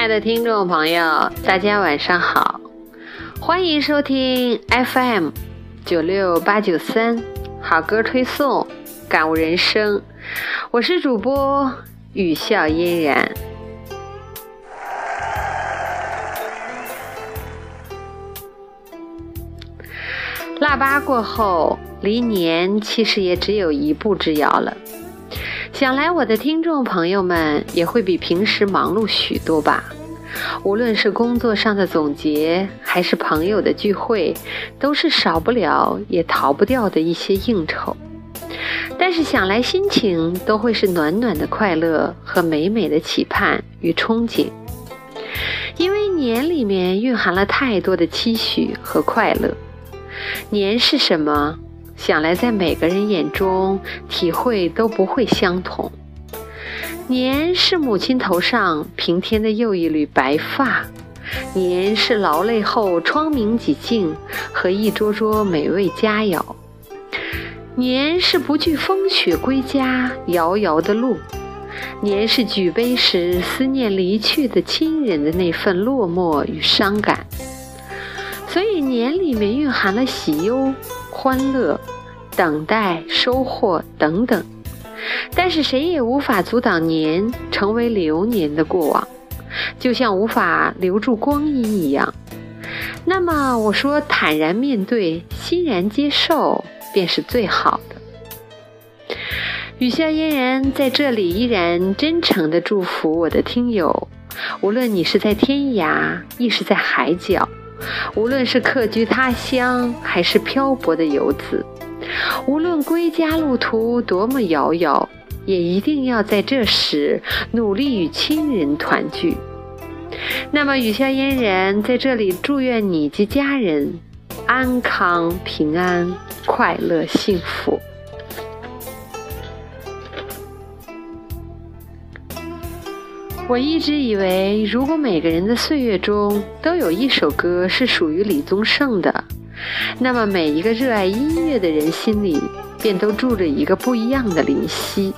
亲爱的听众朋友，大家晚上好，欢迎收听 FM 九六八九三好歌推送，感悟人生，我是主播雨笑嫣然。腊八过后，离年其实也只有一步之遥了。想来我的听众朋友们也会比平时忙碌许多吧？无论是工作上的总结，还是朋友的聚会，都是少不了也逃不掉的一些应酬。但是想来心情都会是暖暖的快乐和美美的期盼与憧憬，因为年里面蕴含了太多的期许和快乐。年是什么？想来，在每个人眼中，体会都不会相同。年是母亲头上平添的又一缕白发，年是劳累后窗明几净和一桌桌美味佳肴，年是不惧风雪归家遥遥的路，年是举杯时思念离去的亲人的那份落寞与伤感。所以，年里面蕴含了喜忧。欢乐、等待、收获等等，但是谁也无法阻挡年成为流年的过往，就像无法留住光阴一样。那么我说，坦然面对，欣然接受，便是最好的。雨下嫣然在这里依然真诚的祝福我的听友，无论你是在天涯，亦是在海角。无论是客居他乡，还是漂泊的游子，无论归家路途多么遥遥，也一定要在这时努力与亲人团聚。那么，雨下嫣然在这里祝愿你及家人安康、平安、快乐、幸福。我一直以为，如果每个人的岁月中都有一首歌是属于李宗盛的，那么每一个热爱音乐的人心里便都住着一个不一样的林夕。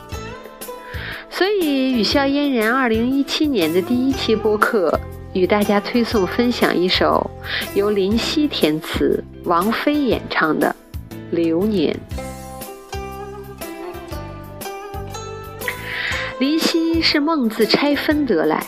所以，雨笑嫣然二零一七年的第一期播客，与大家推送分享一首由林夕填词、王菲演唱的《流年》。林夕是孟字拆分得来，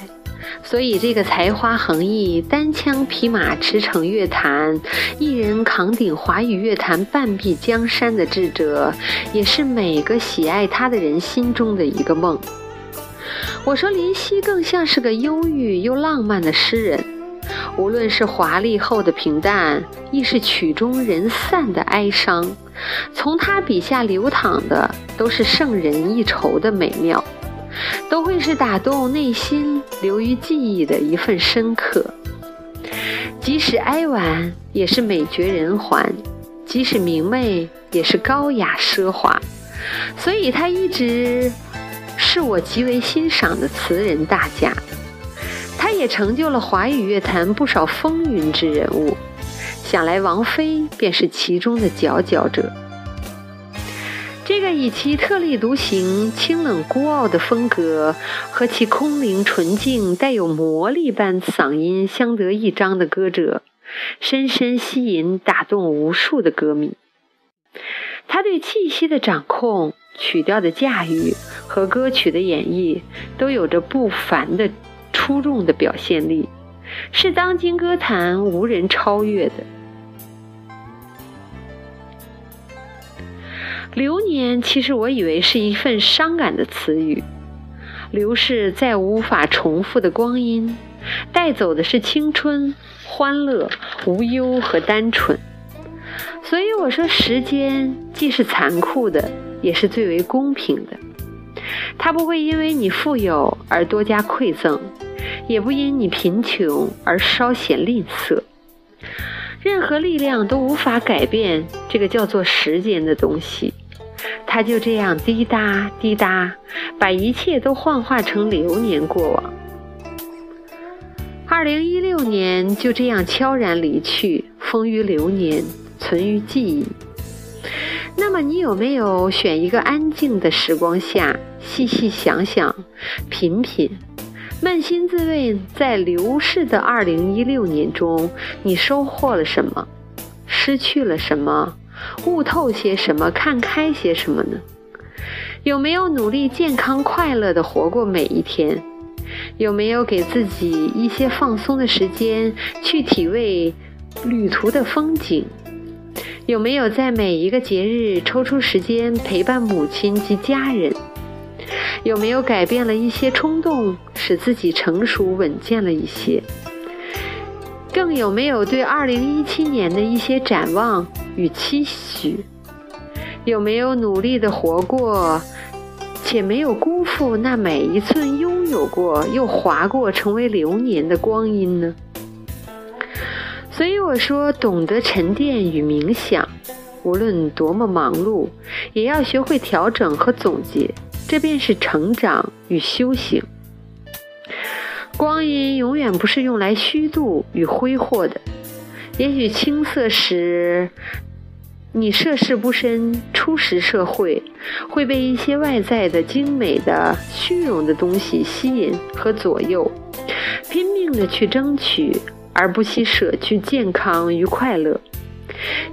所以这个才华横溢、单枪匹马驰骋乐坛、一人扛鼎华语乐坛半壁江山的智者，也是每个喜爱他的人心中的一个梦。我说林夕更像是个忧郁又浪漫的诗人，无论是华丽后的平淡，亦是曲终人散的哀伤，从他笔下流淌的都是胜人一筹的美妙。都会是打动内心、留于记忆的一份深刻。即使哀婉，也是美绝人寰；即使明媚，也是高雅奢华。所以，他一直是我极为欣赏的词人大家。他也成就了华语乐坛不少风云之人物。想来，王菲便是其中的佼佼者。这个以其特立独行、清冷孤傲的风格和其空灵纯净、带有魔力般嗓音相得益彰的歌者，深深吸引、打动无数的歌迷。他对气息的掌控、曲调的驾驭和歌曲的演绎，都有着不凡的出众的表现力，是当今歌坛无人超越的。流年，其实我以为是一份伤感的词语。流逝再无法重复的光阴，带走的是青春、欢乐、无忧和单纯。所以我说，时间既是残酷的，也是最为公平的。它不会因为你富有而多加馈赠，也不因你贫穷而稍显吝啬。任何力量都无法改变这个叫做时间的东西。他就这样滴答滴答，把一切都幻化成流年过往。二零一六年就这样悄然离去，风于流年，存于记忆。那么，你有没有选一个安静的时光下，细细想想，品品，扪心自问，在流逝的二零一六年中，你收获了什么？失去了什么？悟透些什么？看开些什么呢？有没有努力健康快乐的活过每一天？有没有给自己一些放松的时间，去体味旅途的风景？有没有在每一个节日抽出时间陪伴母亲及家人？有没有改变了一些冲动，使自己成熟稳健了一些？更有没有对二零一七年的一些展望与期许？有没有努力的活过，且没有辜负那每一寸拥有过又划过成为流年的光阴呢？所以我说，懂得沉淀与冥想，无论多么忙碌，也要学会调整和总结，这便是成长与修行。光阴永远不是用来虚度与挥霍的。也许青涩时，你涉世不深，初识社会，会被一些外在的精美的、虚荣的东西吸引和左右，拼命的去争取。而不惜舍去健康与快乐，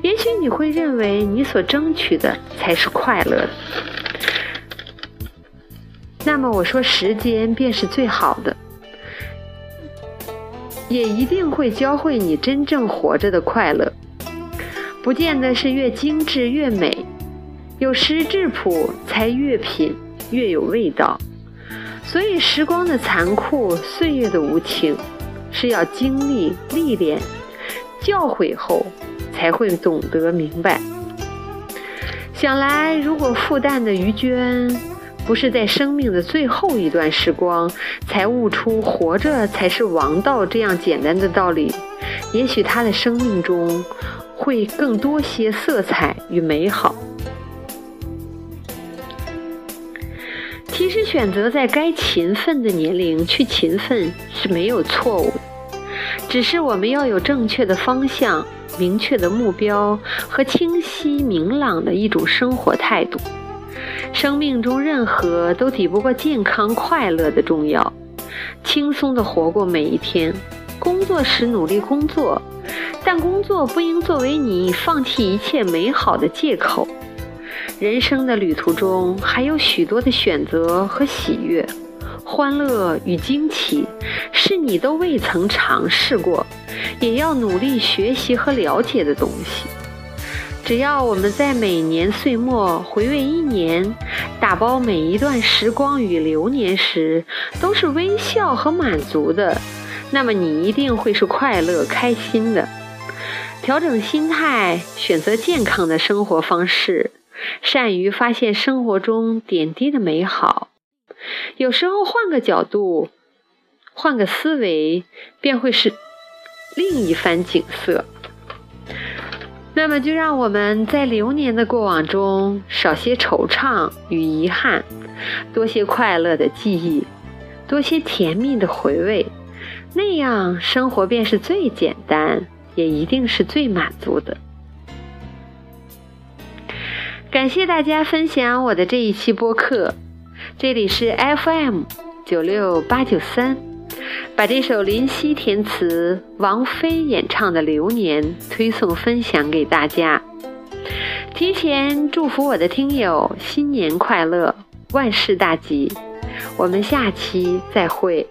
也许你会认为你所争取的才是快乐。那么我说，时间便是最好的，也一定会教会你真正活着的快乐。不见得是越精致越美，有时质朴才越品越有味道。所以，时光的残酷，岁月的无情。是要经历历练、教诲后，才会懂得明白。想来，如果复旦的于娟不是在生命的最后一段时光才悟出“活着才是王道”这样简单的道理，也许他的生命中会更多些色彩与美好。其实，选择在该勤奋的年龄去勤奋是没有错误的，只是我们要有正确的方向、明确的目标和清晰明朗的一种生活态度。生命中任何都抵不过健康快乐的重要，轻松的活过每一天。工作时努力工作，但工作不应作为你放弃一切美好的借口。人生的旅途中还有许多的选择和喜悦，欢乐与惊奇，是你都未曾尝试过，也要努力学习和了解的东西。只要我们在每年岁末回味一年，打包每一段时光与流年时，都是微笑和满足的，那么你一定会是快乐开心的。调整心态，选择健康的生活方式。善于发现生活中点滴的美好，有时候换个角度，换个思维，便会是另一番景色。那么，就让我们在流年的过往中少些惆怅与遗憾，多些快乐的记忆，多些甜蜜的回味，那样生活便是最简单，也一定是最满足的。感谢大家分享我的这一期播客，这里是 FM 九六八九三，把这首林夕填词、王菲演唱的《流年》推送分享给大家，提前祝福我的听友新年快乐，万事大吉，我们下期再会。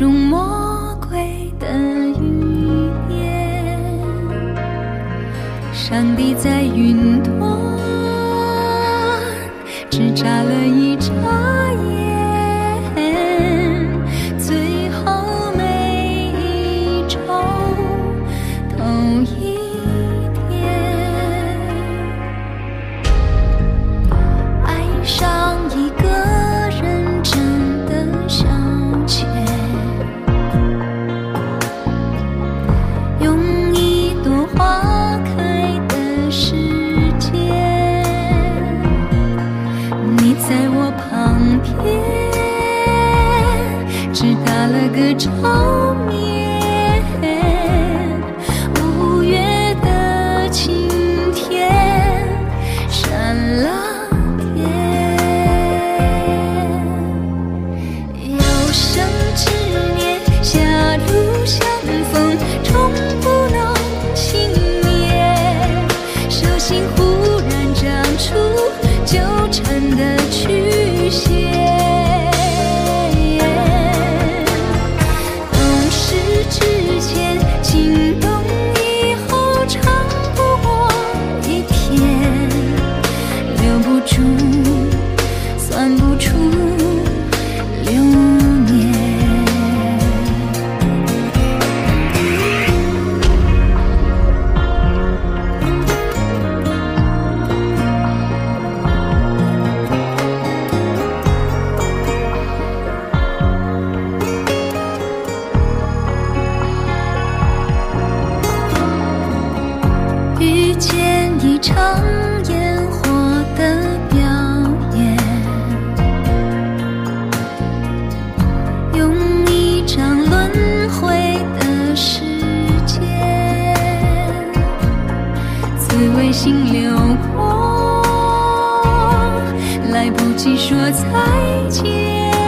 种魔鬼的语言，上帝在云端只眨了一眨。再见。